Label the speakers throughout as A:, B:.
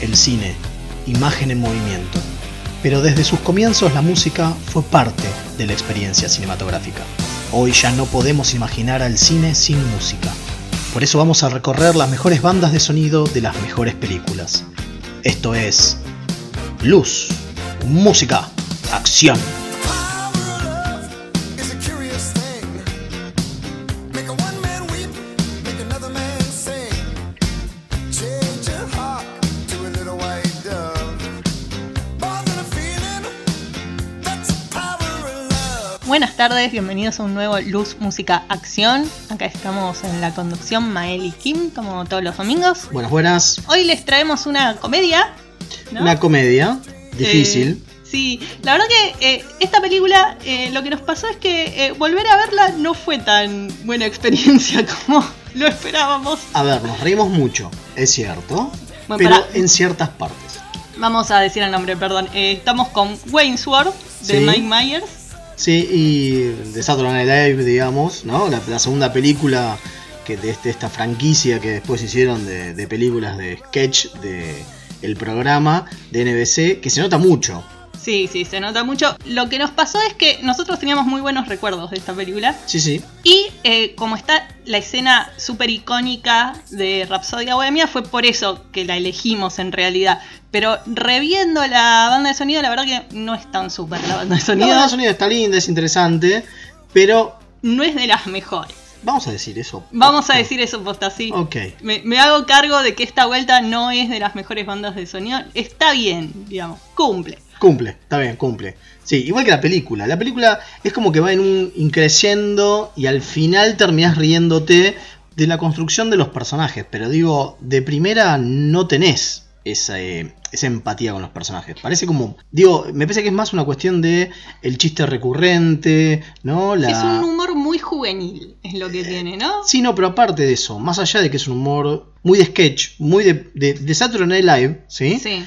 A: el cine, imagen en movimiento. Pero desde sus comienzos la música fue parte de la experiencia cinematográfica. Hoy ya no podemos imaginar al cine sin música. Por eso vamos a recorrer las mejores bandas de sonido de las mejores películas. Esto es Luz, Música, Acción.
B: Tardes, bienvenidos a un nuevo Luz Música Acción. Acá estamos en la conducción Mael y Kim, como todos los domingos.
A: Buenas, buenas.
B: Hoy les traemos una comedia. ¿no?
A: Una comedia difícil.
B: Eh, sí, la verdad que eh, esta película eh, lo que nos pasó es que eh, volver a verla no fue tan buena experiencia como lo esperábamos.
A: A ver, nos reímos mucho, es cierto,
B: Bueno,
A: pero en ciertas partes.
B: Vamos a decir el nombre, perdón. Eh, estamos con Wayne's World de
A: Sí.
B: Mike Myers.
A: Sí, y de Saturday Night Live, digamos, ¿no? La, la segunda película que de este- esta franquicia que después hicieron de, de películas de sketch de el programa de NBC, que se nota mucho.
B: Sí, sí, se nota mucho. Lo que nos pasó es que nosotros teníamos muy buenos recuerdos de esta película.
A: Sí, sí.
B: Y eh, como está la escena súper icónica de Rapsodia Bohemia, fue por eso que la elegimos en realidad. Pero reviendo la banda de sonido, la verdad que no es tan súper la banda de
A: La
B: sonido.
A: banda de sonido está linda, es interesante, pero
B: No es de las mejores.
A: vamos a decir eso.
B: Vamos a decir eso posta así.
A: Ok.
B: Me, me hago cargo de que esta vuelta no es de las mejores bandas de sonido. Está bien, digamos, cumple.
A: Cumple, está bien, cumple. Sí, igual que la película. La película es como que va en un increciendo y al final terminás riéndote de la construcción de los personajes. Pero digo, de primera no tenés esa, eh, esa empatía con los personajes. Parece como. Digo, me parece que es más una cuestión de el chiste recurrente, ¿no? La...
B: Es un humor muy juvenil, es lo que tiene, ¿no?
A: Sí, no, pero aparte de eso, más allá de que es un humor muy de sketch, muy de, de, de Saturday Night Live, ¿sí?
B: Sí.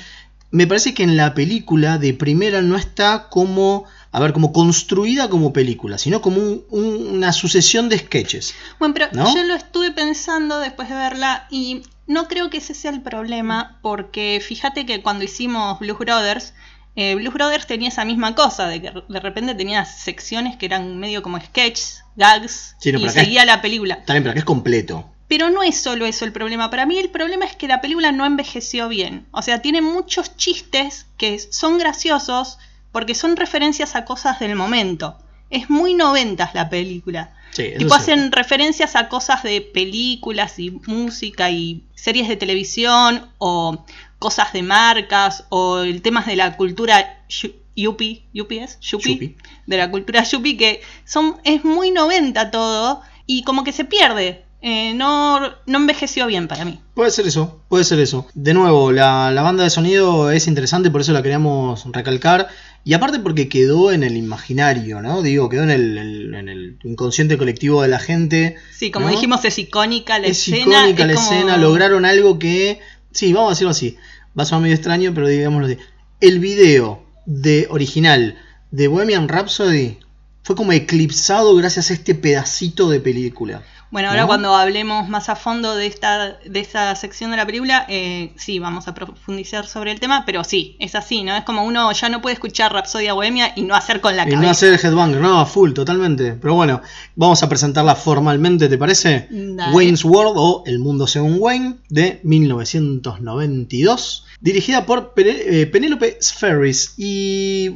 A: Me parece que en la película de primera no está como, a ver, como construida como película, sino como un- un- una sucesión de sketches.
B: Bueno, pero
A: ¿No?
B: yo lo estuve pensando después de verla y no creo que ese sea el problema porque fíjate que cuando hicimos Blues Brothers, eh, Blues Brothers tenía esa misma cosa, de que de repente tenía secciones que eran medio como sketches, gags
A: Sí, no,
B: y seguía la película.
A: Está bien, pero que es completo.
B: Pero no es solo eso el problema. Para mí el problema es que la película no envejeció bien. O sea, tiene muchos chistes que son graciosos porque son referencias a cosas del momento. Es muy noventas la película.
A: Sí,
B: Tipo hacen referencias a cosas de películas y música y series de televisión o cosas de marcas o el temas de la cultura yu- yuppie, yuppie es, yuppie,
A: Yuppie.
B: de la cultura yuppie que son es muy noventa todo y como que se pierde. Eh, no, no envejeció bien para mí.
A: Puede ser eso, puede ser eso. De nuevo, la, la banda de sonido es interesante, por eso la queríamos recalcar. Y aparte porque quedó en el imaginario, ¿no? Digo, quedó en el, el- en el inconsciente colectivo de la gente.
B: Sí, como
A: ¿no?
B: dijimos, es icónica la
A: es
B: escena.
A: icónica
B: es
A: la
B: como-
A: escena, lograron algo que, sí, vamos a decirlo así, va a sonar medio extraño, pero digámoslo así. El video de original de Bohemian Rhapsody fue como eclipsado gracias a este pedacito de película.
B: Bueno, ahora cuando hablemos más a fondo de esta, de sección de la película, eh, sí, vamos a profundizar sobre el tema, pero sí, es así, ¿no? Es como uno ya no puede escuchar Rapsodia Bohemia y no hacer con la
A: Y
B: cabeza.
A: no hacer el headbanger, no, full, totalmente. Pero bueno, vamos a presentarla formalmente, ¿te parece?
B: Dale.
A: Wayne's World o El Mundo Según Wayne de 1992, dirigida por eh, Penélope Ferris. Y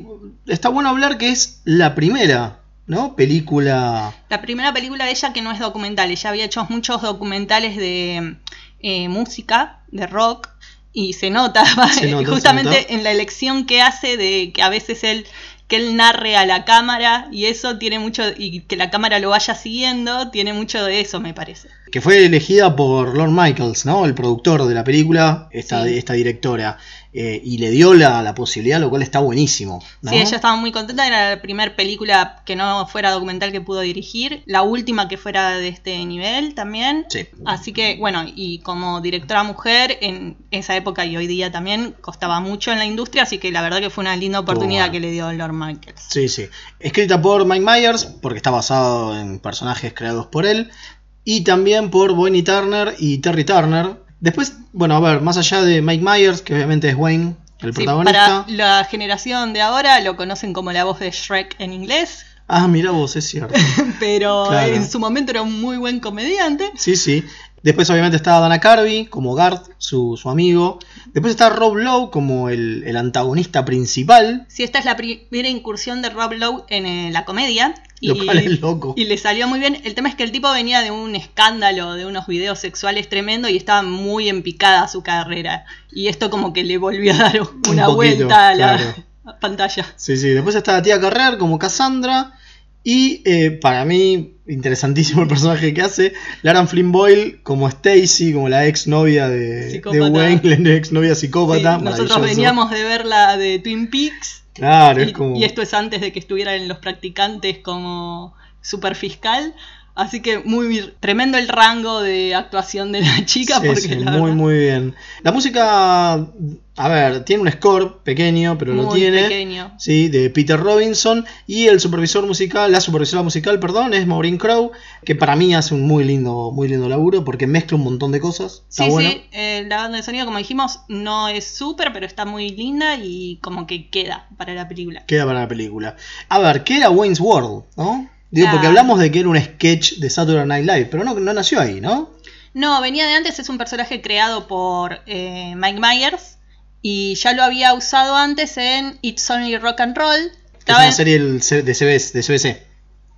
A: está bueno hablar que es la primera, ¿no? Película...
B: La primera película de ella que no es documental, ella había hecho muchos documentales de eh, música, de rock, y se nota,
A: Se nota,
B: justamente
A: se nota.
B: en la elección que hace de que a veces él que él narre a la cámara y eso tiene mucho y que la cámara lo vaya siguiendo tiene mucho de eso me parece
A: que fue elegida por Lord Michaels, ¿no? El productor de la película, esta, esta directora. eh, y le dio la, la posibilidad, lo cual está buenísimo. ¿no?
B: Sí, ella estaba muy contenta, era la primera película que no fuera documental que pudo dirigir, la última que fuera de este nivel también.
A: Sí.
B: Así que, bueno, y como directora mujer en esa época y hoy día también costaba mucho en la industria, así que la verdad que fue una linda oportunidad que le dio Lord Michaels.
A: Sí, sí. Escrita por Mike Myers, porque está basado en personajes creados por él. Y también por Bonnie Turner y Terry Turner, Después, bueno, a ver, más allá de Mike Myers, que obviamente es Wayne, el
B: Sí,
A: protagonista.
B: para la generación de ahora lo conocen como la voz de Shrek en inglés,
A: Ah, mira vos, es cierto.
B: pero
A: Claro.
B: en su momento era un muy buen comediante.
A: Sí, sí. Después obviamente está Dana Carvey como Garth, su, su amigo. Después está Rob Lowe como el, el antagonista principal.
B: Sí, esta es la primera incursión de Rob Lowe en eh, la comedia. Y,
A: Lo cual es loco.
B: y le salió muy bien. El tema es que el tipo venía de un escándalo, de unos videos sexuales tremendo y estaba muy en picada su carrera. Y esto como que le volvió a dar una
A: poquito,
B: vuelta a la
A: claro.
B: pantalla.
A: Sí, sí. Después está la tía Carrer como Cassandra. Y eh, para mí, interesantísimo el personaje que hace. Laran Flynn Boyle como Stacy, como la ex novia de, de. Wayne, la ex novia
B: Sí,
A: psicópata.
B: nosotros veníamos de ver la de Twin Peaks.
A: Claro, es como.
B: y esto es antes de que estuviera en los practicantes como superfiscal. Así que muy tremendo el rango de actuación de la chica.
A: Sí,
B: porque
A: sí,
B: la
A: muy,
B: verdad,
A: muy bien. La música, a ver, tiene un score pequeño, pero lo tiene.
B: pequeño.
A: Sí, de Peter Robinson. Y el supervisor musical, la supervisora musical, perdón, es Maureen Crow, que para mí hace un muy lindo, muy lindo laburo porque mezcla un montón de cosas. Está
B: Sí,
A: bueno.
B: sí, eh, la banda de sonido, como dijimos, no es súper, pero está muy linda y como que queda para la película.
A: Queda para la película. A ver, ¿qué era Wayne's World? ¿No? Digo, porque hablamos de que era un sketch de Saturday Night Live, pero no, no nació ahí, ¿no?
B: No, venía de antes, es un personaje creado por eh, Mike Myers y ya lo había usado antes en It's Only Rock and Roll.
A: Que es
B: Estaba
A: una serie de CBS, de CBC.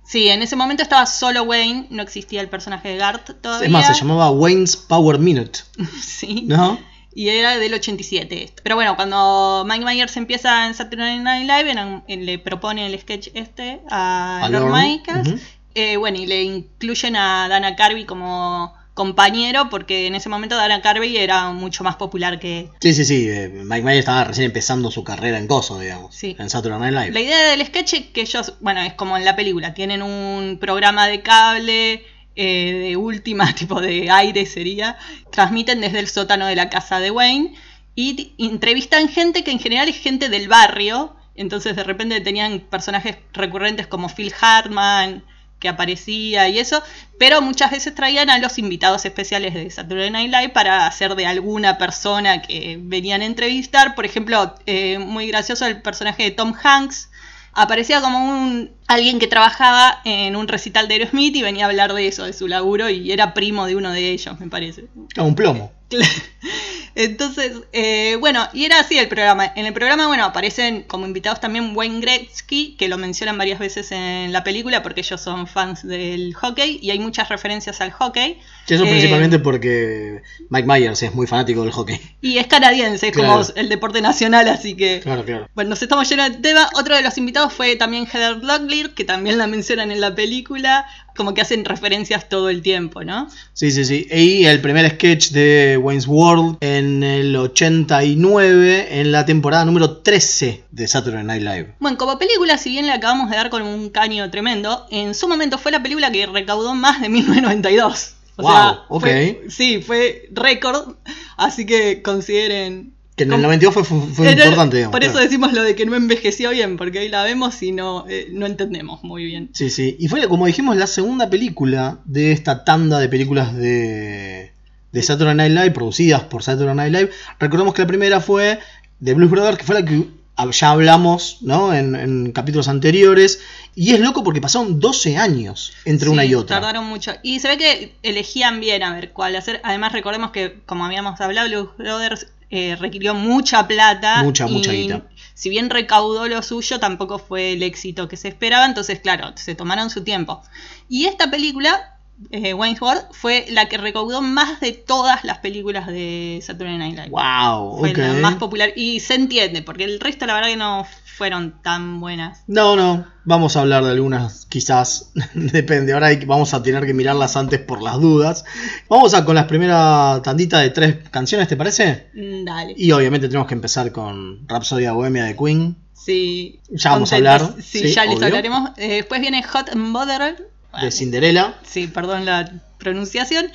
B: Sí, en ese momento estaba solo Wayne, no existía el personaje de Garth todavía.
A: Es más, se llamaba Wayne's Power Minute,
B: Sí.
A: ¿no?
B: Y era del 87. esto. Pero bueno, cuando Mike Myers empieza en Saturday Night Live, eh, le propone el sketch este a,
A: A
B: Lorne, Michaels.
A: ujú.
B: Eh, bueno, y le incluyen a Dana Carvey como compañero, porque en ese momento Dana Carvey era mucho más popular que...
A: Sí, sí, sí. eh, Mike Myers estaba recién empezando su carrera en Coso, digamos.
B: Sí.
A: En Saturday Night Live.
B: La idea del sketch es que ellos, bueno, es como en la película, tienen un programa de cable eh, de última, tipo de aire sería, transmiten desde el sótano de la casa de Wayne y entrevistan gente que en general es gente del barrio, entonces de repente tenían personajes recurrentes como Phil Hartman que aparecía y eso, pero muchas veces traían a los invitados especiales de Saturday Night Live para hacer de alguna persona que venían a entrevistar. Por ejemplo, eh, muy gracioso el personaje de Tom Hanks. Aparecía como un alguien que trabajaba en un recital de Aerosmith y venía a hablar de eso, de su laburo, y era primo de uno de ellos, me parece.
A: Ah, un plomo.
B: Entonces, eh, bueno, y era así el programa. En el programa, bueno, aparecen como invitados también Wayne Gretzky, que lo mencionan varias veces en la película porque ellos son fans del hockey y hay muchas referencias al hockey.
A: Eso
B: Eh,
A: principalmente porque Mike Myers es muy fanático del hockey.
B: Y es canadiense, es
A: Claro.
B: como el deporte nacional, así que...
A: Claro, claro.
B: Bueno, nos estamos yendo de tema. Otro de los invitados fue también Heather Locklear, que también la mencionan en la película, como que hacen referencias todo el tiempo, ¿no?
A: Sí, sí, sí. Y el primer sketch de Wayne's World en el 89, en la temporada número 13 de Saturday Night Live.
B: Bueno, como película, si bien le acabamos de dar con un caño tremendo, en su momento fue la película que recaudó más de 1992. O
A: Wow,
B: sea,
A: ok.
B: fue- sí, fue récord, así que consideren...
A: Que en el
B: ¿Cómo?
A: 92 fue, fue, importante, digamos.
B: Por eso
A: claro.
B: decimos lo de que no envejeció bien, porque hoy la vemos y no, eh, no entendemos muy bien.
A: Sí, sí. Y fue, como dijimos, la segunda película de esta tanda de películas de, de Saturday Night Live, producidas por Saturday Night Live. Recordemos que la primera fue The Blues Brothers, que fue la que ya hablamos ¿no? en, en capítulos anteriores. Y es loco porque pasaron 12 años entre una y otra.
B: Tardaron mucho. Y se ve que elegían bien a ver cuál hacer. Además, recordemos que, como habíamos hablado, Blues Brothers eh, requirió mucha plata.
A: Mucha,
B: y
A: mucha guita.
B: Si bien recaudó lo suyo, tampoco fue el éxito que se esperaba. Entonces, claro, se tomaron su tiempo. Y esta película, eh, Wayne's World, fue la que recaudó más de todas las películas de Saturday Night Live.
A: Wow,
B: Fue la más popular. Y se entiende, porque el resto, la verdad, que no fueron tan buenas.
A: No, no, vamos a hablar de algunas, quizás, depende, ahora hay- vamos a tener que mirarlas antes por las dudas. Vamos a con las primeras tandita de tres canciones, ¿te parece?
B: Mm, Dale.
A: Y obviamente tenemos que empezar con Rhapsodia Bohemia de Queen.
B: Sí.
A: Ya vamos a hablar,
B: Sí,
A: sí,
B: ya les hablaremos. Eh, después viene Hot and
A: de Cinderella.
B: Sí, perdón la pronunciación.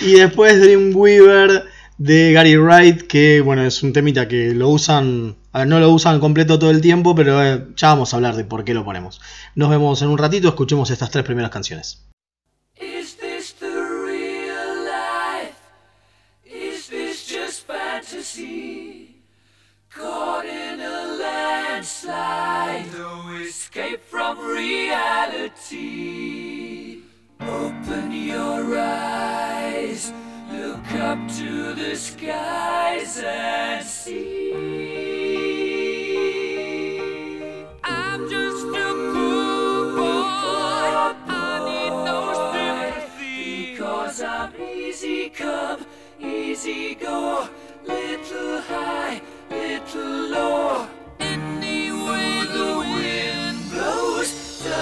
A: Y después Dreamweaver de Gary Wright, que bueno, es un temita que lo usan, a ver, no lo usan completo todo el tiempo, pero eh, ya vamos a hablar de por qué lo ponemos. Nos vemos en un ratito, escuchemos estas tres primeras canciones.
C: Is this the real life? Is just fantasy? Caught in a landslide. escape from reality. Open your eyes, look up to the skies and see. I'm just a poor boy. I need no sympathy because I'm easy come, easy go, little high, little low. Anyway, the wind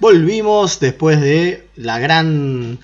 A: Volvimos después de la gran.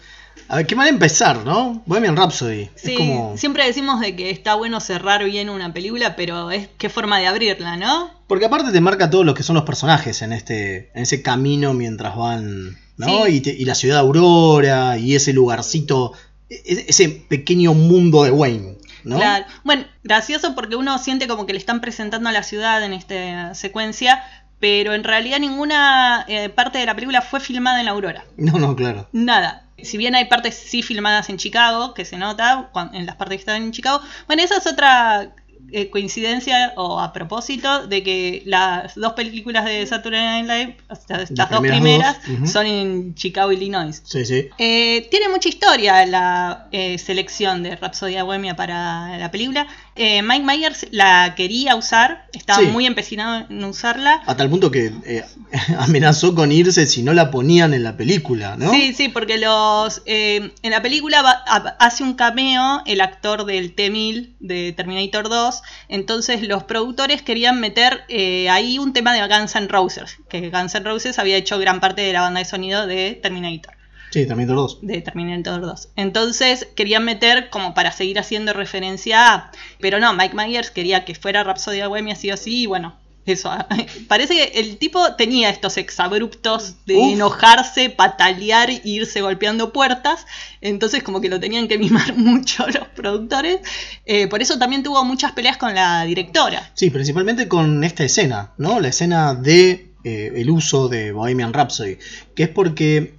A: A ver, qué mal empezar, ¿no? Bohemian Rhapsody.
B: Sí,
A: es como.
B: siempre decimos de que está bueno cerrar bien una película, pero es qué forma de abrirla, ¿no?
A: Porque aparte te marca todos los que son los personajes en este. en ese camino mientras van. ¿No?
B: Sí.
A: Y, te- y la ciudad Aurora. Y ese lugarcito. e- Ese pequeño mundo de Wayne. ¿no?
B: Claro. Bueno, gracioso porque uno siente como que le están presentando a la ciudad en esta secuencia, pero en realidad ninguna eh, parte de la película fue filmada en la Aurora.
A: No, no, claro.
B: Nada. Si bien hay partes sí filmadas en Chicago, que se nota cuan- en las partes que están en Chicago, bueno, esa es otra eh, coincidencia o a propósito de que las dos películas de Saturday Night Live, estas dos
A: primeras
B: son en Chicago, Illinois.
A: Sí, sí.
B: Eh, tiene mucha historia la eh, selección de Rhapsody Bohemia para la película. Eh, Mike Myers la quería usar, estaba
A: Sí.
B: muy empecinado en usarla.
A: A tal punto que eh, amenazó con irse si no la ponían en la película, ¿no?
B: Sí, sí, porque los eh, en la película va- ha- hace un cameo el actor del T-1000 de Terminator 2, entonces los productores querían meter eh, ahí un tema de Guns N' Roses, que Guns N' Roses había hecho gran parte de la banda de sonido de Terminator.
A: Sí, Terminator 2.
B: de Terminator 2. Entonces querían meter como para seguir haciendo referencia a. Pero no, Mike Myers quería que fuera Rhapsody Bohemia sí o sí, y bueno, eso. Parece que el tipo tenía estos exabruptos de
A: Uf.
B: enojarse, patalear e irse golpeando puertas. Entonces, como que lo tenían que mimar mucho los productores. Eh, por eso también tuvo muchas peleas con la directora.
A: Sí, principalmente con esta escena, ¿no? La escena de eh, el uso de Bohemian Rhapsody, que es porque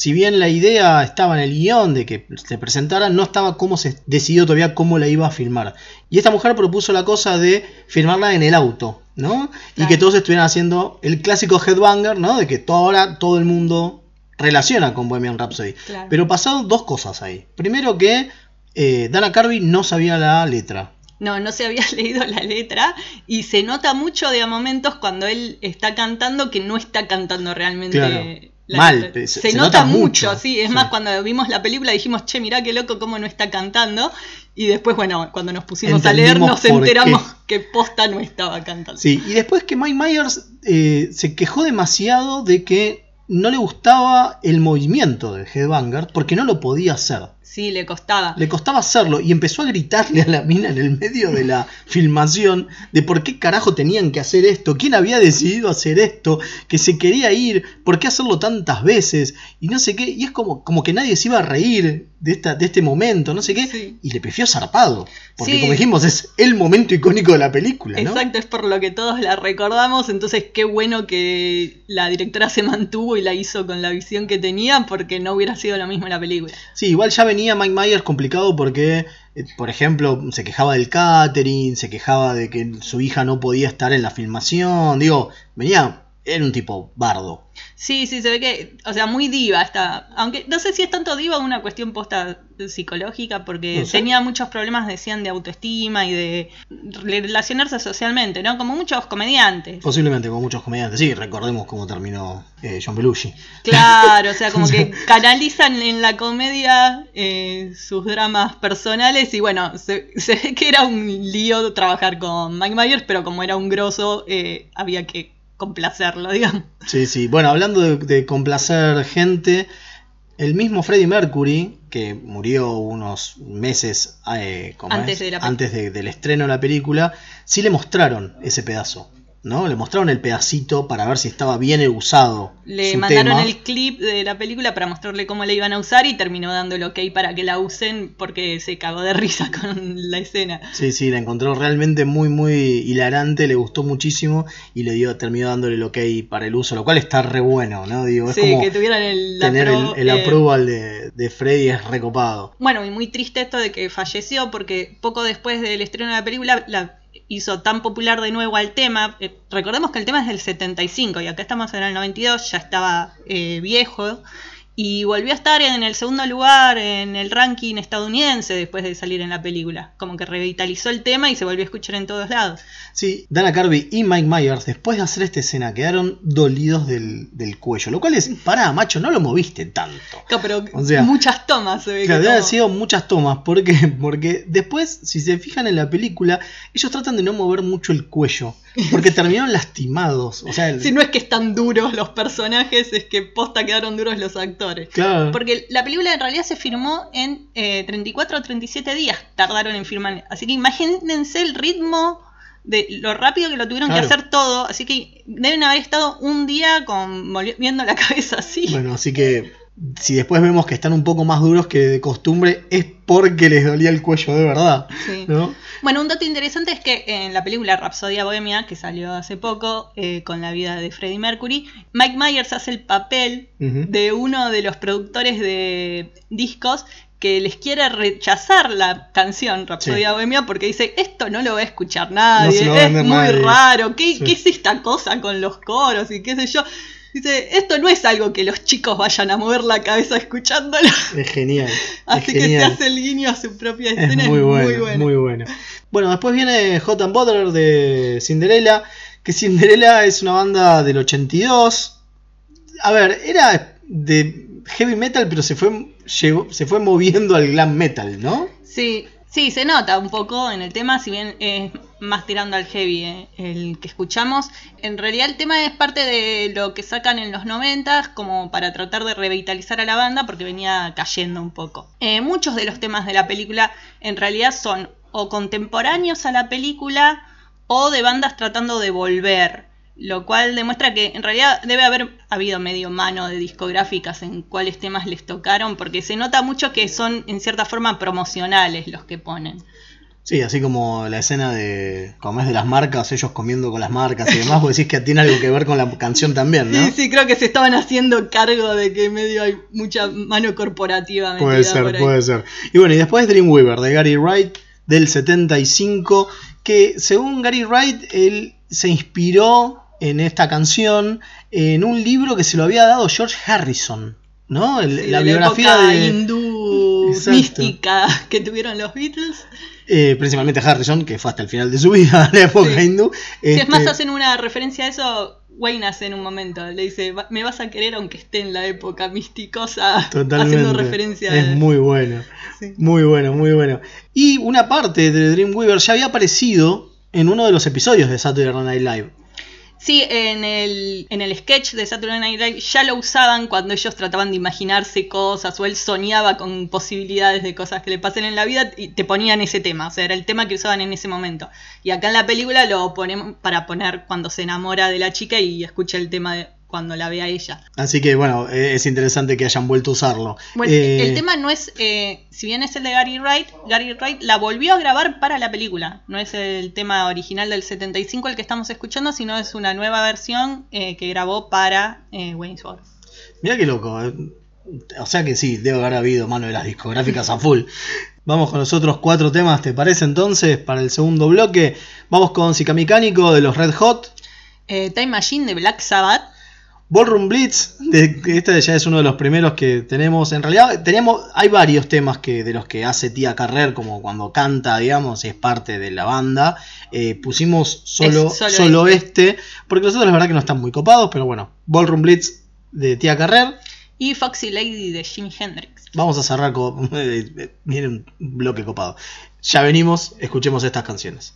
A: si bien la idea estaba en el guion de que se presentara, no estaba cómo se decidió todavía cómo la iba a filmar. Y esta mujer propuso la cosa de filmarla en el auto, ¿no? Y que todos estuvieran haciendo el clásico headbanger, ¿no? De que ahora todo el mundo relaciona con Bohemian Rhapsody.
B: Claro.
A: Pero pasaron dos cosas ahí. Primero que eh, Dana Carvey no sabía la letra.
B: No, no se había leído la letra y se nota mucho de a momentos cuando él está cantando que no está cantando realmente.
A: Claro.
B: La
A: Mal, se-
B: Se,
A: se
B: nota,
A: nota
B: mucho,
A: mucho,
B: sí. Es
A: sí.
B: más, cuando vimos la película dijimos, che, mirá qué loco cómo no está cantando. Y después, bueno, cuando nos pusimos a leer nos enteramos
A: qué.
B: que posta no estaba cantando.
A: Sí, y después que Mike Myers eh, se quejó demasiado de que no le gustaba el movimiento del Headbanger porque no lo podía hacer.
B: Sí, le costaba.
A: Le costaba hacerlo y empezó a gritarle a la mina en el medio de la filmación de por qué carajo tenían que hacer esto, quién había decidido hacer esto, que se quería ir, por qué hacerlo tantas veces y no sé qué. Y es como, como que nadie se iba a reír de, esta, de este momento, no sé qué.
B: Sí.
A: Y le pifió zarpado. Porque
B: Sí.
A: como dijimos, es el momento icónico de la película, ¿no?
B: Exacto, es por lo que todos la recordamos, entonces qué bueno que la directora se mantuvo y la hizo con la visión que tenía, porque no hubiera sido lo mismo en la película.
A: Sí, igual ya venía Mike Myers complicado porque, eh, por ejemplo, se quejaba del catering, se quejaba de que su hija no podía estar en la filmación. Digo, venía, era un tipo bardo.
B: Sí, sí, se ve que, o sea, muy diva está. Aunque no sé si es tanto diva una cuestión posta psicológica, porque
A: No sé.
B: tenía muchos problemas, decían, de autoestima y de relacionarse socialmente, ¿no? Como muchos comediantes.
A: Posiblemente con muchos comediantes. Sí, recordemos cómo terminó eh, John Belushi.
B: Claro, o sea, como que canalizan en la comedia eh, sus dramas personales y bueno, se, se ve que era un lío trabajar con Mike Myers, pero como era un grosso, eh, había que complacerlo, digamos.
A: Sí, sí. Bueno, hablando de, de complacer gente, el mismo Freddie Mercury, que murió unos meses eh, ¿cómo
B: Antes
A: es?
B: de la pe-
A: antes de- del estreno de la película, sí le mostraron ese pedazo. ¿No? Le mostraron el pedacito para ver si estaba bien usado.
B: Le
A: su
B: mandaron
A: tema.
B: el clip de la película para mostrarle cómo la iban a usar y terminó dando el ok para que la usen porque se cagó de risa con la escena.
A: Sí, sí, la encontró realmente muy, muy hilarante, le gustó muchísimo y le dio, terminó dándole el ok para el uso, lo cual está re bueno, ¿no? Digo, es
B: Sí,
A: como
B: que tuvieran el,
A: tener el, el
B: eh,
A: approval de, de Freddy es recopado.
B: Bueno, y muy triste esto de que falleció porque poco después del estreno de la película la hizo tan popular de nuevo al tema. Eh, recordemos que el tema es del 75 y acá estamos en el 92, ya estaba eh, viejo. Y volvió a estar en el segundo lugar en el ranking estadounidense después de salir en la película. Como que revitalizó el tema y se volvió a escuchar en todos lados.
A: Sí, Dana Carvey y Mike Myers, después de hacer esta escena, quedaron dolidos del, del cuello, lo cual es, pará, macho, no lo moviste tanto.
B: Claro, Pero
A: O sea,
B: muchas tomas se ve
A: Claro, debe haber sido muchas tomas. ¿Por qué? Porque después, si se fijan en la película, ellos tratan de no mover mucho el cuello. Porque terminaron lastimados. O sea, el-
B: Si no es que están duros los personajes, es que posta quedaron duros los actores.
A: Claro.
B: Porque la película en realidad se filmó en eh, 34 o 37 días, tardaron en filmar. Así que imagínense el ritmo de lo rápido que lo tuvieron
A: Claro.
B: que hacer todo. Así que deben haber estado un día con moviendo la cabeza así.
A: Bueno, así que si después vemos que están un poco más duros que de costumbre, es porque les dolía el cuello de verdad.
B: Sí.
A: ¿no?
B: Bueno, un dato interesante es que en la película Rapsodia Bohemia, que salió hace poco, eh, con la vida de Freddie Mercury, Mike Myers hace el papel de uno de los productores de discos que les quiere rechazar la canción Rapsodia
A: Sí.
B: Bohemia porque dice, esto no lo va a escuchar nadie,
A: No a
B: es muy
A: nadie".
B: raro, ¿Qué,
A: Sí.
B: ¿qué es esta cosa con los coros y qué sé yo? Dice, esto no es algo que los chicos vayan a mover la cabeza escuchándolo.
A: Es genial.
B: Así
A: es
B: que se hace el guiño a su propia
A: Es
B: escena.
A: muy
B: es
A: bueno,
B: muy bueno.
A: muy bueno. Bueno, después viene Hot and Butter de Cinderella, que Cinderella es una banda del 82. A ver, era de heavy metal, pero se fue, llegó- se fue moviendo al glam metal, ¿no?
B: Sí, sí, se nota un poco en el tema, si bien es más tirando al heavy eh, el que escuchamos. En realidad el tema es parte de lo que sacan en los 90 como para tratar de revitalizar a la banda porque venía cayendo un poco. Eh, muchos de los temas de la película en realidad son o contemporáneos a la película o de bandas tratando de volver. Lo cual demuestra que en realidad debe haber habido medio mano de discográficas en cuáles temas les tocaron, porque se nota mucho que son en cierta forma promocionales los que ponen.
A: Sí, así como la escena de, como es de las marcas, ellos comiendo con las marcas y demás, vos decís que tiene algo que ver con la canción también, ¿no?
B: Sí, sí, creo que se estaban haciendo cargo de que medio hay mucha mano corporativa
A: Puede ser,
B: por ahí.
A: puede ser. Y bueno, y después Dreamweaver de Gary Wright del 75, que según Gary Wright, él se inspiró en esta canción en un libro que se lo había dado George Harrison, ¿no? El-
B: Sí,
A: la biografía de...
B: hindú
A: Exacto.
B: mística que tuvieron los Beatles.
A: eh, principalmente Harrison, que fue hasta el final de su vida, la época
B: Sí.
A: hindú.
B: Si es más,
A: Este,
B: hacen una referencia a eso. Wayne hace en un momento, le dice, "Va- me vas a querer aunque esté en la época misticosa,
A: Totalmente.
B: haciendo referencia
A: Es
B: a...
A: muy bueno.
B: Sí.
A: Muy bueno, muy bueno. Y una parte de Dreamweaver ya había aparecido en uno de los episodios de Saturday Night Live.
B: Sí, en el, en el sketch de Saturday Night Live ya lo usaban cuando ellos trataban de imaginarse cosas o él soñaba con posibilidades de cosas que le pasen en la vida y te ponían ese tema, o sea, era el tema que usaban en ese momento. Y acá en la película lo ponemos para poner cuando se enamora de la chica y escucha el tema de cuando la ve a ella.
A: Así que bueno, eh, es interesante que hayan vuelto a usarlo.
B: Bueno,
A: Eh,
B: el tema no es, eh, si bien es el de Gary Wright, Gary Wright la volvió a grabar para la película. No es el tema original del 75 el que estamos escuchando, sino es una nueva versión eh, que grabó para eh, Wayne's World.
A: Mirá qué loco. eh. O sea que sí, debe haber habido mano de las discográficas a full. Vamos con los otros cuatro temas, ¿te parece entonces? Para el segundo bloque, vamos con Mecánico de los Red Hot.
B: Eh, Time Machine de Black Sabbath.
A: Ballroom Blitz, de, este ya es uno de los primeros que tenemos. En realidad, tenemos, hay varios temas que de los que hace Tía Carrer, como cuando canta, digamos, es parte de la banda. Eh, pusimos solo,
B: Es solo
A: solo este, porque los otros la verdad que no están muy copados, pero bueno, Ballroom Blitz de Tía Carrer.
B: Y Foxy Lady de Jimi Hendrix.
A: Vamos a cerrar con. Viene un bloque copado. Ya venimos, escuchemos estas canciones.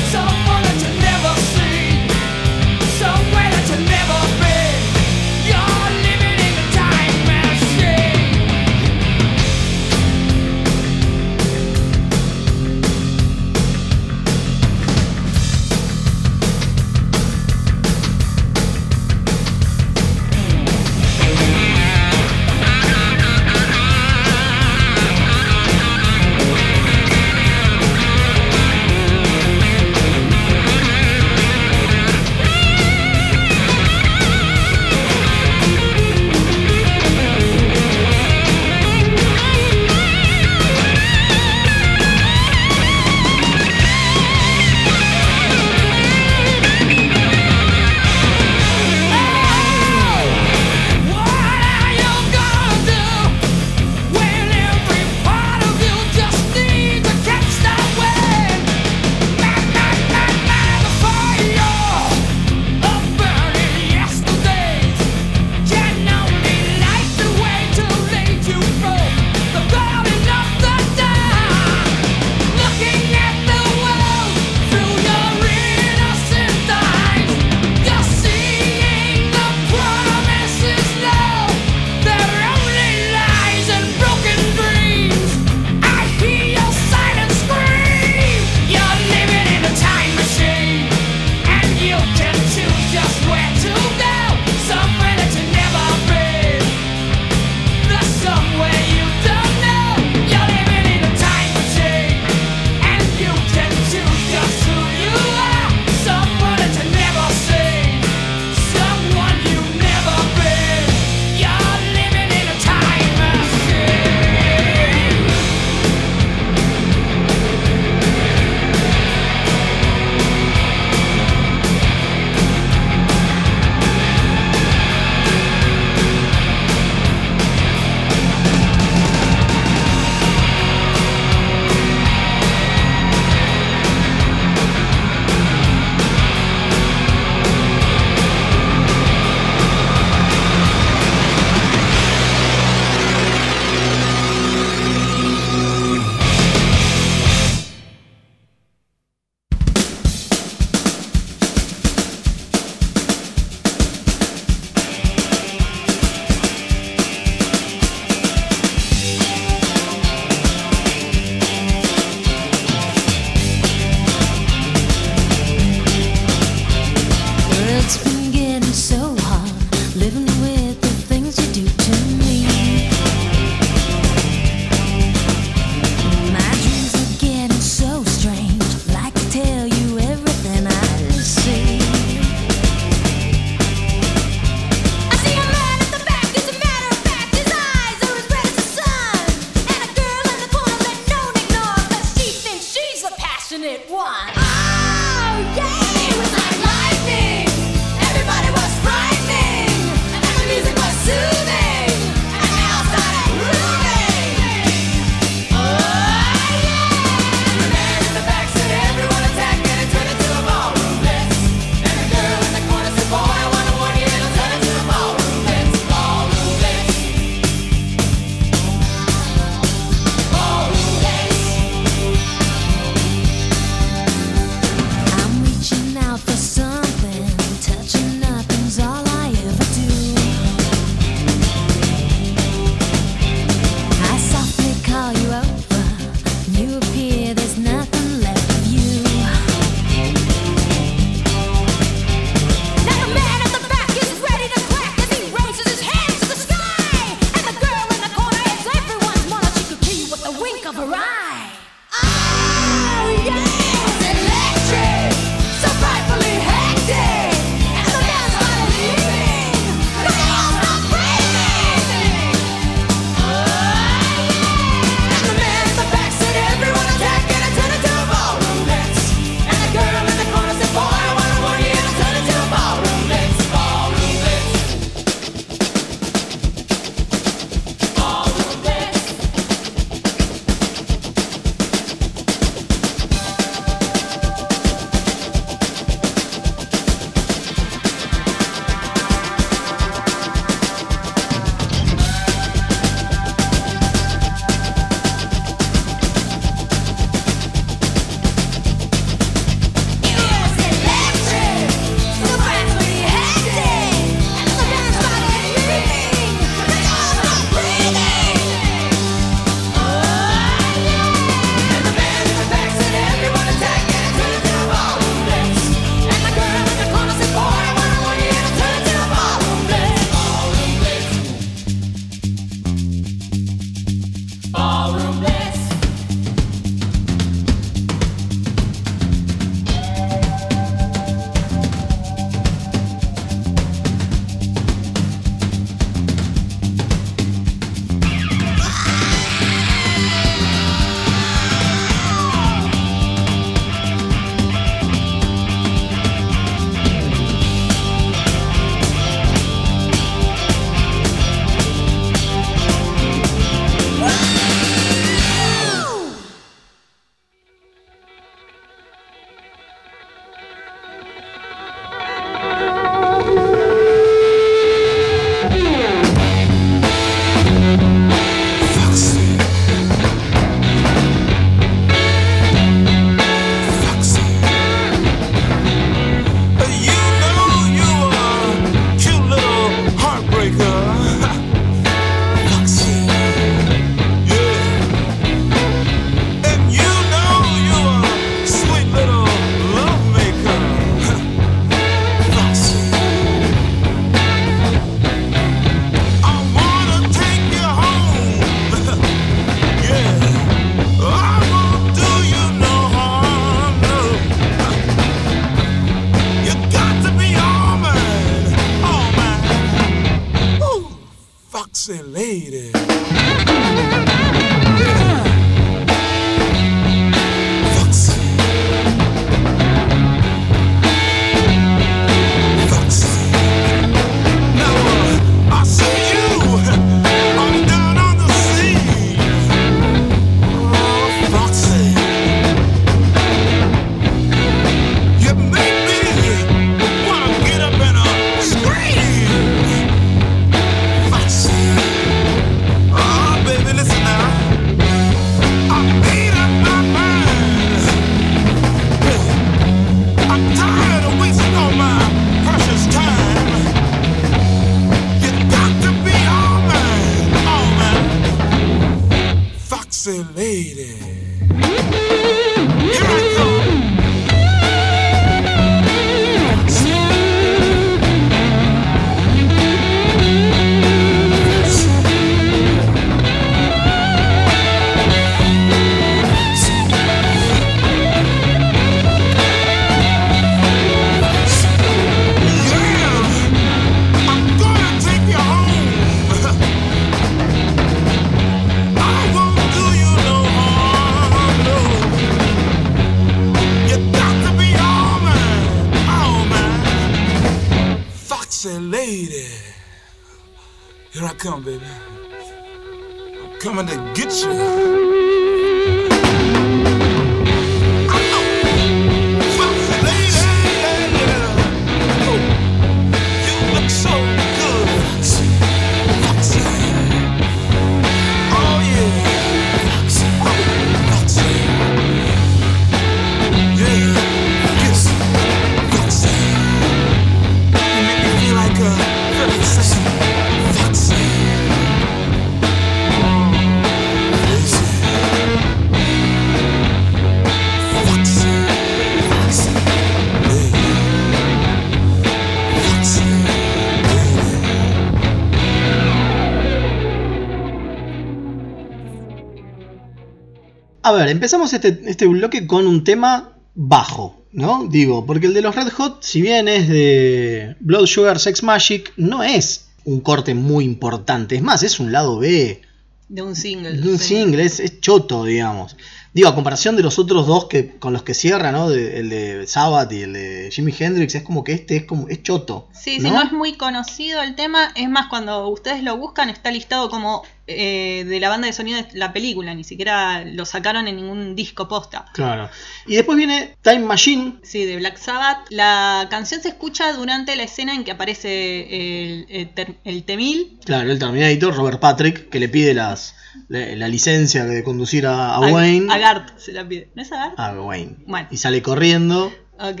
A: Empezamos este, este bloque con un tema bajo, ¿no? Digo, porque el de los Red Hot, si bien es de Blood Sugar Sex Magic, no es un corte muy importante. Es más, es un lado B
B: De un single.
A: de un
B: sí.
A: single, es, es choto, digamos. Digo, a comparación de los otros dos que con los que cierra, ¿no? De- el de Sabbath y el de Jimi Hendrix, es como que este es como es choto.
B: Sí, sí, no es muy conocido el tema. Es más, cuando ustedes lo buscan, está listado como eh, de la banda de sonido de la película. Ni siquiera lo sacaron en ningún disco posta.
A: Claro. Y después viene Time Machine,
B: Sí, de Black Sabbath. La canción se escucha durante la escena en que aparece el, el, Temil.
A: Claro, el Terminator, Robert Patrick, que le pide las, la, la licencia de conducir a, a
B: A-
A: Wayne.
B: A Gart se la pide. ¿No es a Gart?
A: A Wayne.
B: Bueno.
A: Y sale corriendo.
B: Ok.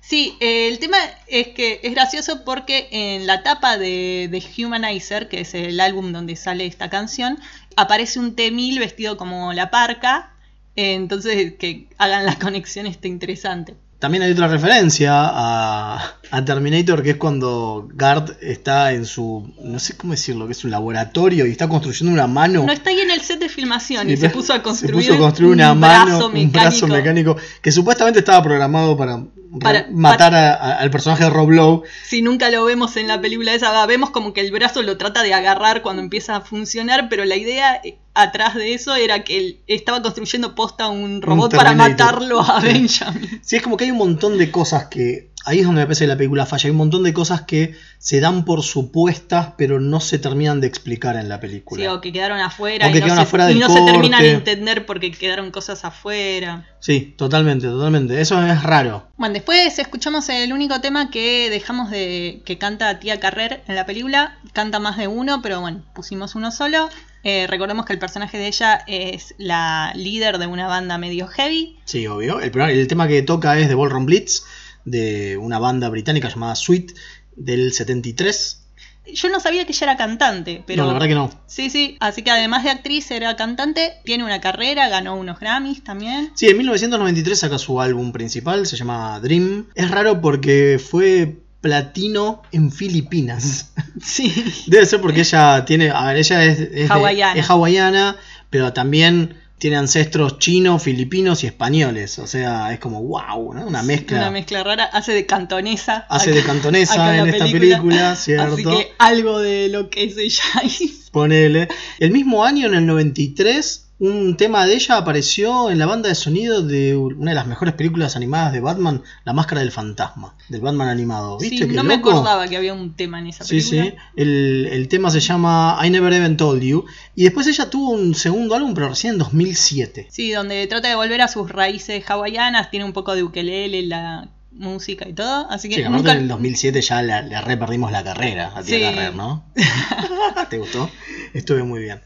B: Sí, eh, el tema es que es gracioso porque en la tapa de, Humanizer, que es el álbum donde sale esta canción, aparece un T-1000 vestido como la parca. eh, entonces, que hagan la conexión está interesante.
A: También hay otra referencia a, a Terminator, que es cuando Gart está en su, no sé cómo decirlo, que es un laboratorio y está construyendo una mano.
B: No está ahí en el set de filmación y se puso a construir,
A: se puso a construir una
B: un
A: mano,
B: brazo
A: un brazo mecánico que supuestamente estaba programado para, matar a- a- al personaje de Rob Lowe.
B: Si nunca lo vemos en la película esa, vemos como que el brazo lo trata de agarrar cuando empieza a funcionar, pero la idea eh, atrás de eso era que él estaba construyendo posta un robot para matarlo a Benjamin.
A: Sí, es como que hay un montón de cosas que. Ahí es donde me parece que la película falla. Hay un montón de cosas que se dan por supuestas, pero no se terminan de explicar en la película.
B: Sí, o que quedaron afuera
A: O
B: y
A: que
B: no,
A: quedaron
B: se,
A: afuera
B: y
A: del
B: no se terminan de entender porque quedaron cosas afuera.
A: Sí, totalmente, totalmente. Eso es raro.
B: Bueno, después escuchamos el único tema que dejamos de que canta Tía Carrer en la película. Canta más de uno, pero bueno, pusimos uno solo. Eh, recordemos que el personaje de ella es la líder de una banda medio heavy.
A: Sí, obvio. El, tema que toca es de Ballroom Blitz, de una banda británica llamada Sweet, del 73.
B: Yo no sabía que ella era cantante, pero...
A: No, la verdad que no.
B: Sí, sí, así que además de actriz era cantante, tiene una carrera, ganó unos Grammys también.
A: Sí, en 1993 saca su álbum principal, se llama Dream. Es raro porque fue platino en Filipinas.
B: Sí.
A: Debe ser porque ella tiene. A ver, ella es, es de-
B: Hawaiana.
A: es hawaiana, pero también tiene ancestros chinos, filipinos y españoles. O sea, es como wow, ¿no? Una mezcla.
B: Una mezcla rara, hace de cantonesa.
A: Hace
B: acá-
A: de cantonesa en esta película, ¿cierto?
B: Así que algo de lo que es ella.
A: Ponele. El mismo año, en el 93, un tema de ella apareció en la banda de sonido de una de las mejores películas animadas de Batman, La Máscara del Fantasma, del Batman animado. ¿Viste
B: Sí,
A: qué
B: no me acordaba que había un tema en esa
A: Sí,
B: película.
A: sí. El, el tema se llama I Never Even Told You. Y después ella tuvo un segundo álbum, pero recién en 2007.
B: Sí, donde trata de volver a sus raíces hawaianas, tiene un poco de ukelele, la música y todo. Así que
A: Sí, aparte
B: nunca...
A: en el 2007 ya le, le re perdimos la carrera a Tía
B: Sí.
A: Carrer, ¿no? ¿Te gustó? Estuve muy bien.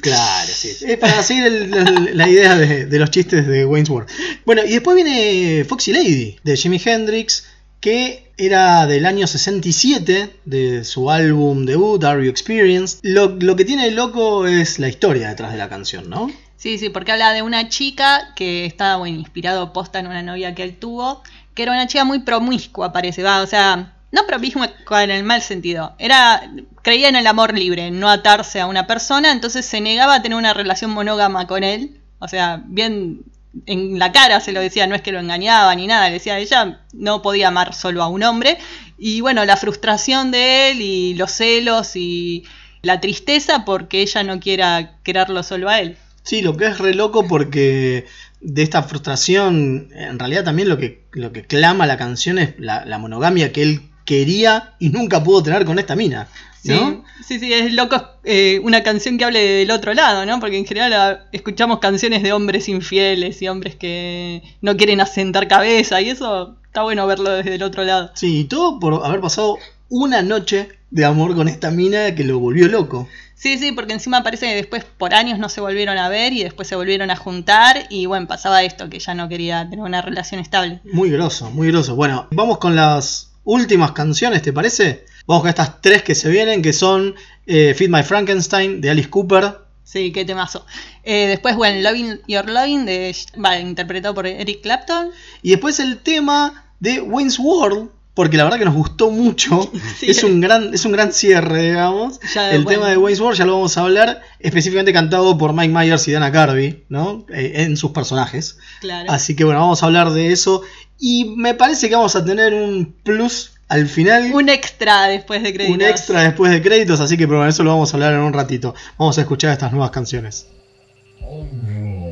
A: Claro, sí. Es para seguir el- el- la idea de, de los chistes de Wayne's World. Bueno, y después viene Foxy Lady, de Jimi Hendrix, que era del año 67, de su álbum debut, Are You Experienced. Lo, lo que tiene loco es la historia detrás de la canción, ¿no?
B: Sí, sí, porque habla de una chica que estaba bueno, inspirado posta en una novia que él tuvo, que era una chica muy promiscua, parece, va, o sea, no promiscua en el mal sentido, era creía en el amor libre, no atarse a una persona, entonces se negaba a tener una relación monógama con él, o sea, bien en la cara se lo decía, no es que lo engañaba ni nada, le decía ella no podía amar solo a un hombre. Y bueno, la frustración de él y los celos y la tristeza porque ella no quiera quererlo solo a él.
A: Sí, lo que es re loco porque de esta frustración, en realidad también lo que, lo que clama la canción es la, la monogamia que él quería y nunca pudo tener con esta mina.
B: Sí,
A: ¿no?
B: sí, sí, es loco eh, una canción que hable del otro lado, ¿no? Porque en general ah, escuchamos canciones de hombres infieles y hombres que no quieren asentar cabeza y eso está bueno verlo desde el otro lado.
A: Sí, y todo por haber pasado una noche de amor con esta mina que lo volvió loco.
B: Sí, sí, porque encima parece que después por años no se volvieron a ver y después se volvieron a juntar y bueno, pasaba esto, que ya no quería tener una relación estable.
A: Muy groso, muy groso. Bueno, vamos con las últimas canciones, ¿te parece? Vamos con estas tres que se vienen, que son eh, Feed My Frankenstein de Alice Cooper.
B: Sí, qué temazo. Eh, después, bueno, Loving Your Loving, de, interpretado por Eric Clapton.
A: Y después el tema de Wayne's World, porque la verdad que nos gustó mucho.
B: Sí.
A: Es, un gran, es un gran cierre, digamos.
B: Ya,
A: el
B: bueno.
A: tema de Wayne's World ya lo vamos a hablar, específicamente cantado por Mike Myers y Dana Carvey, ¿no? Eh, en sus personajes.
B: Claro.
A: Así que bueno, vamos a hablar de eso. Y me parece que vamos a tener un plus al final.
B: Un extra después de créditos.
A: un extra después de créditos, así que pero bueno, eso lo vamos a hablar en un ratito. Vamos a escuchar estas nuevas canciones.
D: Yes,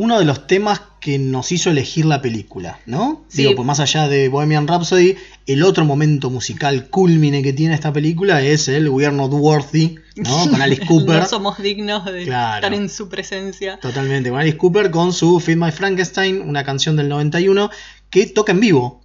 A: uno de los temas que nos hizo elegir la película, ¿no?
B: Sí.
A: Digo, pues más allá de Bohemian Rhapsody, el otro momento musical culmine que tiene esta película es el We Are Not Worthy, ¿no? Con Alice Cooper.
B: no somos dignos de
A: Claro.
B: estar en su presencia.
A: Totalmente, con Alice Cooper con su Feed My Frankenstein, una canción del 91 que toca en vivo.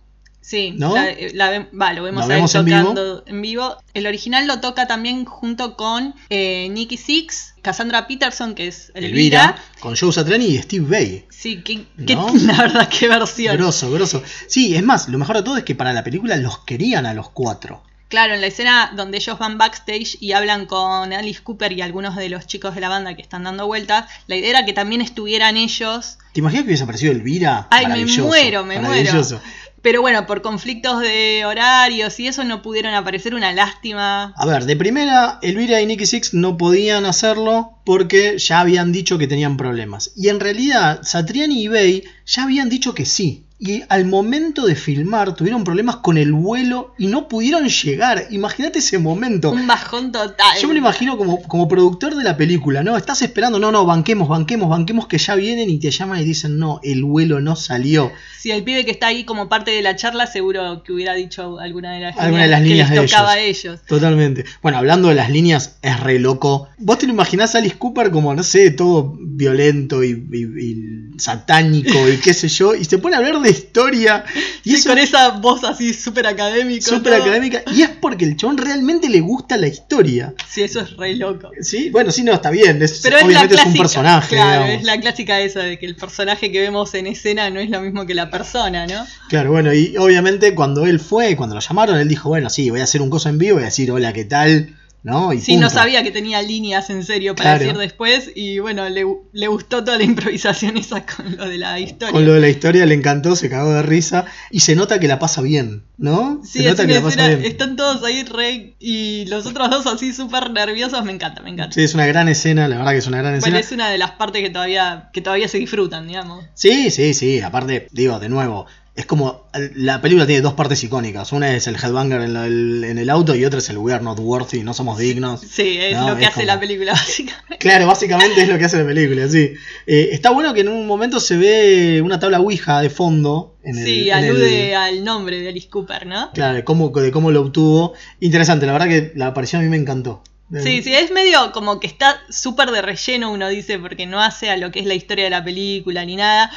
B: Sí,
A: ¿No?
B: la, la ve- va, lo vemos
A: ¿Lo
B: a él
A: vemos en
B: tocando en vivo. El original lo toca también junto con eh, Nicky Six, Cassandra Peterson, que es Elvira.
A: Elvira, con Joe Satriani y Steve Vai.
B: Sí, qué, qué-
A: ¿No?
B: la verdad, qué versión.
A: Grosso, grosso. Sí, es más, lo mejor de todo es que para la película los querían a los cuatro.
B: Claro, en la escena donde ellos van backstage y hablan con Alice Cooper y algunos de los chicos de la banda que están dando vueltas, la idea era que también estuvieran ellos.
A: ¿Te imaginas que hubiese aparecido Elvira?
B: Ay, me muero, me muero. Pero bueno, por conflictos de horarios y eso no pudieron aparecer, una lástima.
A: A ver, de primera, Elvira y Nicky Six no podían hacerlo porque ya habían dicho que tenían problemas. Y en realidad, Satriani y Bay ya habían dicho que sí. Y al momento de filmar tuvieron problemas con el vuelo y no pudieron llegar. Imagínate ese momento.
B: Un bajón total.
A: Yo me lo imagino como, como productor de la película, ¿no? Estás esperando, no, no, banquemos, banquemos, banquemos que ya vienen y te llaman y dicen, no, el vuelo no salió.
B: Si el pibe que está ahí como parte de la charla, seguro que hubiera dicho alguna de las
A: Alguna de las
B: que
A: líneas
B: les
A: de
B: tocaba
A: ellos.
B: a ellos.
A: Totalmente. Bueno, hablando de las líneas, es re loco. ¿Vos te lo imaginás a Alice Cooper como, no sé, todo violento y, y- y satánico y qué sé yo? Y se pone a hablar de historia. Y
B: Sí,
A: eso
B: con esa voz así súper académica.
A: súper académica. Y es porque el chabón realmente le gusta la historia.
B: Sí, eso es re loco.
A: ¿Sí? Bueno, sí, no, está bien. Es,
B: Pero es la
A: obviamente
B: clásica.
A: es un personaje.
B: Claro,
A: digamos.
B: es la clásica esa de que el personaje que vemos en escena no es lo mismo que la persona, ¿no?
A: Claro, bueno, y obviamente cuando él fue, cuando lo llamaron, él dijo, bueno, sí, voy a hacer un coso en vivo, voy a decir, hola, ¿qué tal? ¿No? Y
B: Sí, no sabía que tenía líneas en serio para
A: Claro.
B: decir después y bueno, le, le gustó toda la improvisación esa con lo de la historia.
A: Con lo de la historia le encantó, se cagó de risa y se nota que la pasa bien, ¿no?
B: Sí,
A: se nota que la pasa bien.
B: están todos ahí re y los otros dos así súper nerviosos, me encanta, me encanta.
A: Sí, es una gran escena, la verdad que es una gran
B: Bueno,
A: escena.
B: es una de las partes que todavía, que todavía se disfrutan, digamos.
A: Sí, sí, sí, aparte, digo, de nuevo, es como, la película tiene dos partes icónicas, una es el headbanger en, la- el, en el auto y otra es el we are not worthy, no somos dignos.
B: Sí, es
A: No,
B: lo que
A: es
B: hace
A: como-
B: la película, básicamente.
A: Claro, básicamente es lo que hace la película, sí. Eh, está bueno que en un momento se ve una tabla Ouija de fondo. En el,
B: Sí,
A: en el-
B: alude al nombre de Alice Cooper, ¿no?
A: Claro, de cómo, de cómo lo obtuvo. Interesante, la verdad que la aparición a mí me encantó.
B: Sí, sí, es medio como que está súper de relleno, uno dice, porque no hace a lo que es la historia de la película ni nada,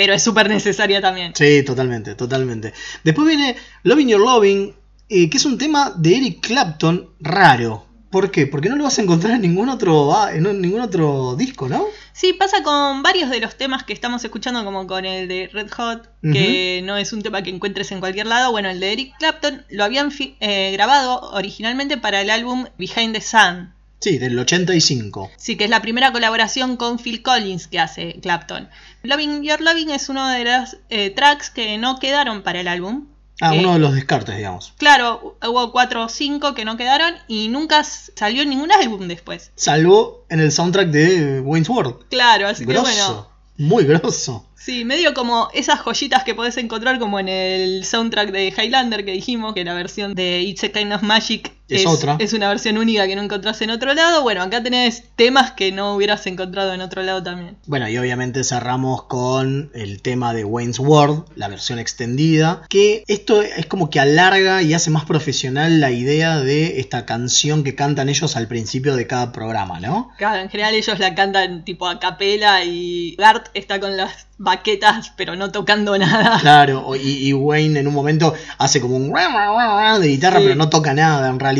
B: pero es súper necesaria también.
A: Sí, totalmente, totalmente. Después viene Loving Your Loving, eh, que es un tema de Eric Clapton raro. ¿Por qué? Porque no lo vas a encontrar en ningún otro, ah, en ningún otro disco, ¿no?
B: Sí, pasa con varios de los temas que estamos escuchando, como con el de Red Hot, que no es un tema que encuentres en cualquier lado. Bueno, el de Eric Clapton lo habían eh, grabado originalmente para el álbum Behind the Sun.
A: Sí, del 85.
B: Sí, que es la primera colaboración con Phil Collins que hace Clapton. Loving Your Loving es uno de los eh, tracks que no quedaron para el álbum.
A: Ah,
B: Eh,
A: uno de los descartes, digamos.
B: Claro, hubo cuatro o cinco que no quedaron y nunca salió en ningún álbum después.
A: Salvo en el soundtrack de Wayne's World.
B: Claro, así que
A: Grosso.
B: bueno.
A: Muy grosso.
B: Sí, medio como esas joyitas que podés encontrar como en el soundtrack de Highlander que dijimos, que la versión de It's a Kind of Magic
A: Es otra.
B: es una versión única que no encontrás en otro lado. Bueno, acá tenés temas que no hubieras encontrado en otro lado también.
A: Bueno, y obviamente cerramos con el tema de Wayne's World, la versión extendida, que esto es como que alarga y hace más profesional la idea de esta canción que cantan ellos al principio de cada programa, ¿no?
B: Claro, en general ellos la cantan tipo a capela y Gart está con las baquetas pero no tocando nada.
A: Claro, y, y Wayne en un momento hace como un de guitarra,
B: Sí.
A: pero no toca nada en realidad,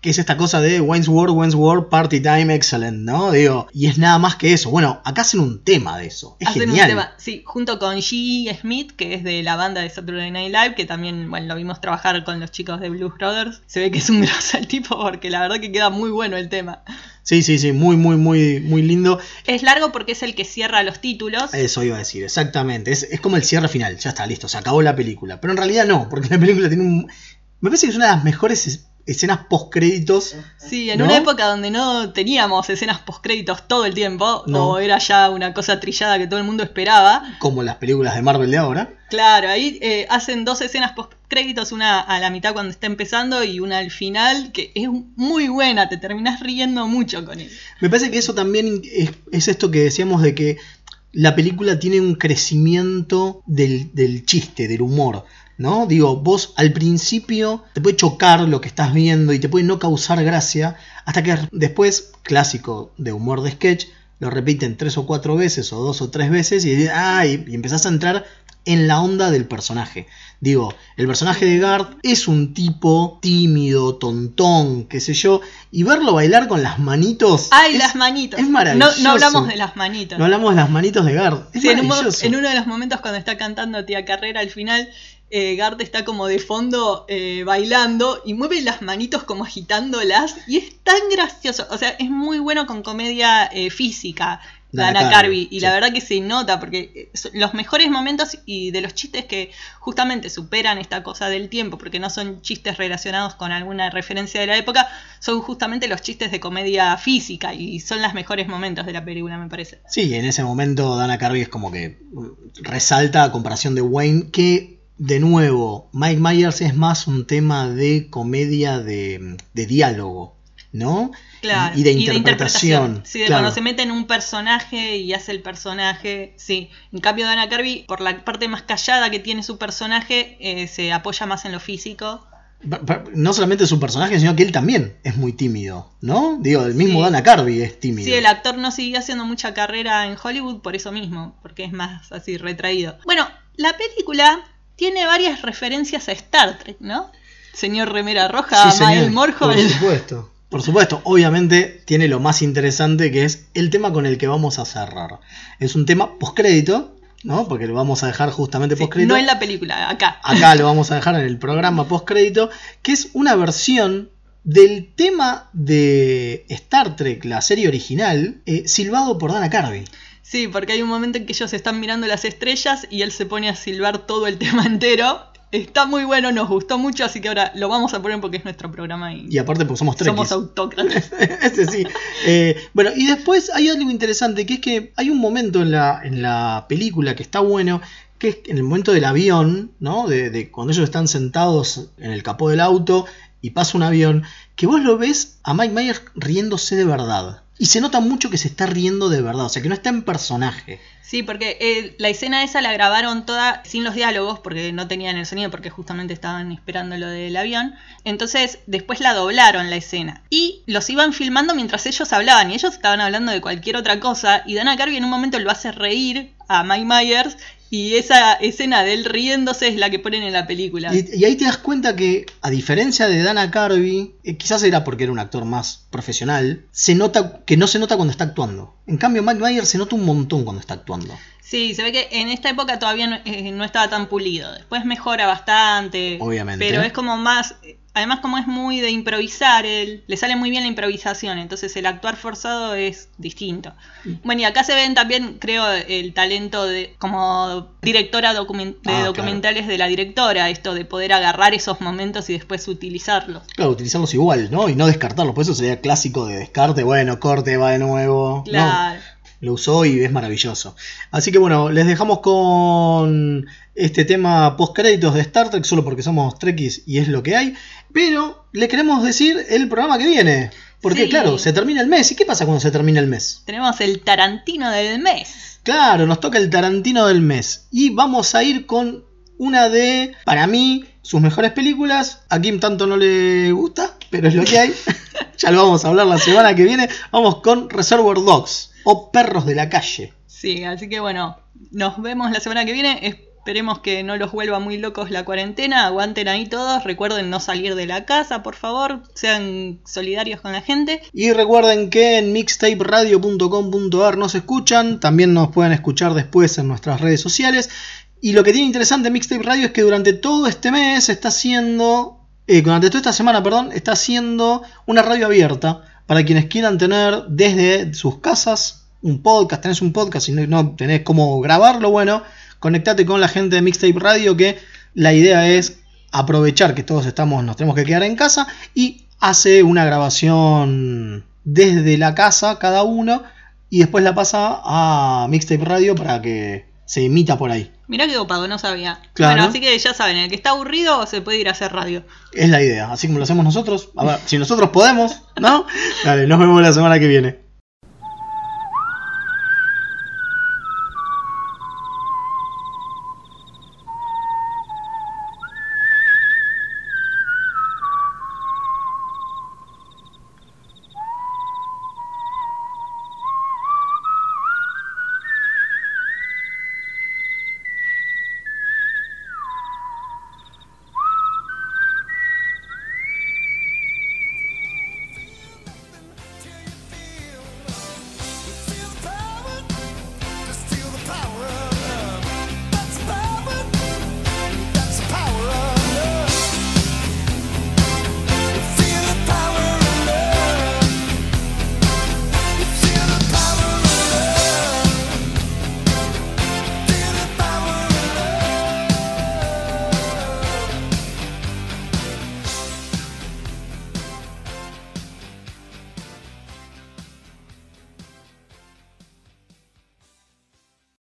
A: que es esta cosa de Wayne's World, Wayne's World, Party Time, Excellent, ¿no? Digo, y es nada más que eso. Bueno, acá hacen un tema de eso. Es
B: Hacen
A: genial.
B: un tema, sí, junto con G. Smith, que es de la banda de Saturday Night Live, que también, bueno, lo vimos trabajar con los chicos de Blues Brothers. Se ve que es un grosso el tipo porque la verdad que queda muy bueno el tema.
A: Sí, sí, sí, muy, muy, muy, muy lindo.
B: Es largo porque es el que cierra los títulos.
A: Eso iba a decir, exactamente. Es, es como el cierre final, ya está, listo, se acabó la película. Pero en realidad no, porque la película tiene un... Me parece que es una de las mejores es- escenas post créditos.
B: Sí, en
A: ¿No?
B: una época donde no teníamos escenas postcréditos todo el tiempo,
A: No.
B: o era ya una cosa trillada que todo el mundo esperaba.
A: como las películas de Marvel de ahora.
B: Claro, ahí eh, hacen dos escenas postcréditos, una a la mitad cuando está empezando y una al final, que es muy buena, te terminás riendo mucho con él.
A: Me parece que eso también es, es esto que decíamos de que la película tiene un crecimiento del, del chiste, del humor. ¿No? Digo, vos al principio te puede chocar lo que estás viendo y te puede no causar gracia, hasta que después, clásico de humor de sketch, lo repiten tres o cuatro veces o dos o tres veces y, ah, y, y empezás a entrar en la onda del personaje. Digo, el personaje de Garth es un tipo tímido, tontón, qué sé yo, y verlo bailar con las manitos.
B: ¡Ay,
A: es-
B: las manitos!
A: Es maravilloso.
B: no hablamos de las manitos.
A: No hablamos de las manitos de Garth. Es
B: Sí, en, un en uno de los momentos cuando está cantando Tía Carrera al final, eh, Gart está como de fondo eh, bailando y mueve las manitos como agitándolas y es tan gracioso. O sea, es muy bueno con comedia eh, física.
A: Dana
B: Dana
A: Carvey,
B: y
A: sí.
B: la verdad que se nota porque eh, los mejores momentos y de los chistes que justamente superan esta cosa del tiempo, porque no son chistes relacionados con alguna referencia de la época, son justamente los chistes de comedia física y son los mejores momentos de la película, me parece.
A: Sí, en ese momento Dana Carvey es como que mm, resalta a comparación de Wayne, que de nuevo, Mike Myers es más un tema de comedia de, de diálogo, ¿no?
B: Claro,
A: Y, y de interpretación.
B: Sí, de
A: claro.
B: cuando se mete en un personaje y hace el personaje, sí. En cambio, Dana Carvey, por la parte más callada que tiene su personaje, eh, se apoya más en lo físico.
A: No solamente su personaje, sino que él también es muy tímido, ¿no? Digo, el mismo
B: Sí.
A: Dana Carvey es tímido.
B: Sí, el actor no siguió haciendo mucha carrera en Hollywood por eso mismo, porque es más así retraído. Bueno, la película tiene varias referencias a Star Trek, ¿no? Señor Remera Roja,
A: Sí,
B: Mael Morjo.
A: Por supuesto. Por supuesto, obviamente tiene lo más interesante que es el tema con el que vamos a cerrar. Es un tema postcrédito, ¿no? Porque lo vamos a dejar justamente
B: Sí,
A: postcrédito.
B: no en la película, acá.
A: Acá lo vamos a dejar en el programa postcrédito, que es una versión del tema de Star Trek, la serie original, eh, silbado por Dana Carvey.
B: Sí, porque hay un momento en que ellos están mirando las estrellas y él se pone a silbar todo el tema entero. Está muy bueno, nos gustó mucho, así que ahora lo vamos a poner porque es nuestro programa y,
A: Y aparte porque somos
B: somos
A: trekkies.
B: autócratas.
A: Ese sí. Eh, bueno, y después hay algo interesante, que es que hay un momento en la, en la película que está bueno, que es en el momento del avión, ¿no? De, de cuando ellos están sentados en el capó del auto y pasa un avión, que vos lo ves a Mike Myers riéndose de verdad. Y se nota mucho que se está riendo de verdad, o sea que no está en personaje.
B: Sí, porque eh, la escena esa la grabaron toda sin los diálogos, porque no tenían el sonido, porque justamente estaban esperando lo del avión. Entonces, después la doblaron la escena. Y los iban filmando mientras ellos hablaban, y ellos estaban hablando de cualquier otra cosa. Y Dana Carvey en un momento lo hace reír a Mike Myers, y esa escena de él riéndose es la que ponen en la película.
A: Y, y ahí te das cuenta que, a diferencia de Dana Carvey, eh, quizás era porque era un actor más profesional, se nota que no se nota cuando está actuando. En cambio, Mike Myers se nota un montón cuando está actuando.
B: Sí, se ve que en esta época todavía no, eh, no estaba tan pulido. Después mejora bastante.
A: Obviamente.
B: Pero es como más. Además, como es muy de improvisar, él, le sale muy bien la improvisación. Entonces, el actuar forzado es distinto. Bueno, y acá se ven también, creo, el talento de como directora de
A: Ah, claro.
B: documentales de la directora. Esto de poder agarrar esos momentos y después utilizarlos.
A: Claro, utilizarlos igual, ¿no? Y no descartarlos. Por eso sería clásico de descarte. Bueno, corte, va de nuevo. No,
B: Claro.
A: lo usó y es maravilloso. Así que bueno, les dejamos con este tema post créditos de Star Trek, solo porque somos trekkies y es lo que hay. Pero le queremos decir el programa que viene. Porque
B: Sí.
A: claro, se termina el mes. ¿Y qué pasa cuando se termina el mes?
B: Tenemos el Tarantino del mes.
A: Claro, nos toca el Tarantino del mes. Y vamos a ir con una de, para mí, sus mejores películas. A Kim tanto no le gusta, pero es lo que hay. ya lo vamos a hablar la semana que viene. Vamos con Reservoir Dogs o Perros de la Calle.
B: Sí, así que bueno, nos vemos la semana que viene. Esperemos que no los vuelva muy locos la cuarentena. Aguanten ahí todos. Recuerden no salir de la casa, por favor. Sean solidarios con la gente.
A: Y recuerden que en mixtaperadio.com.ar nos escuchan, también nos pueden escuchar después en nuestras redes sociales. Y lo que tiene interesante Mixtape Radio es que durante todo este mes está haciendo, eh, durante toda esta semana, perdón, está haciendo una radio abierta para quienes quieran tener desde sus casas un podcast, tenés un podcast y no, no tenés cómo grabarlo, bueno, conectate con la gente de Mixtape Radio que la idea es aprovechar que todos estamos, nos tenemos que quedar en casa y hace una grabación desde la casa cada uno y después la pasa a Mixtape Radio para que se emita por ahí.
B: Mirá qué copado, no sabía.
A: Claro.
B: Bueno, así que ya saben, el que está aburrido se puede ir a hacer radio.
A: Es la idea, así como lo hacemos nosotros. A ver, si nosotros podemos, ¿no? Dale, nos vemos la semana que viene.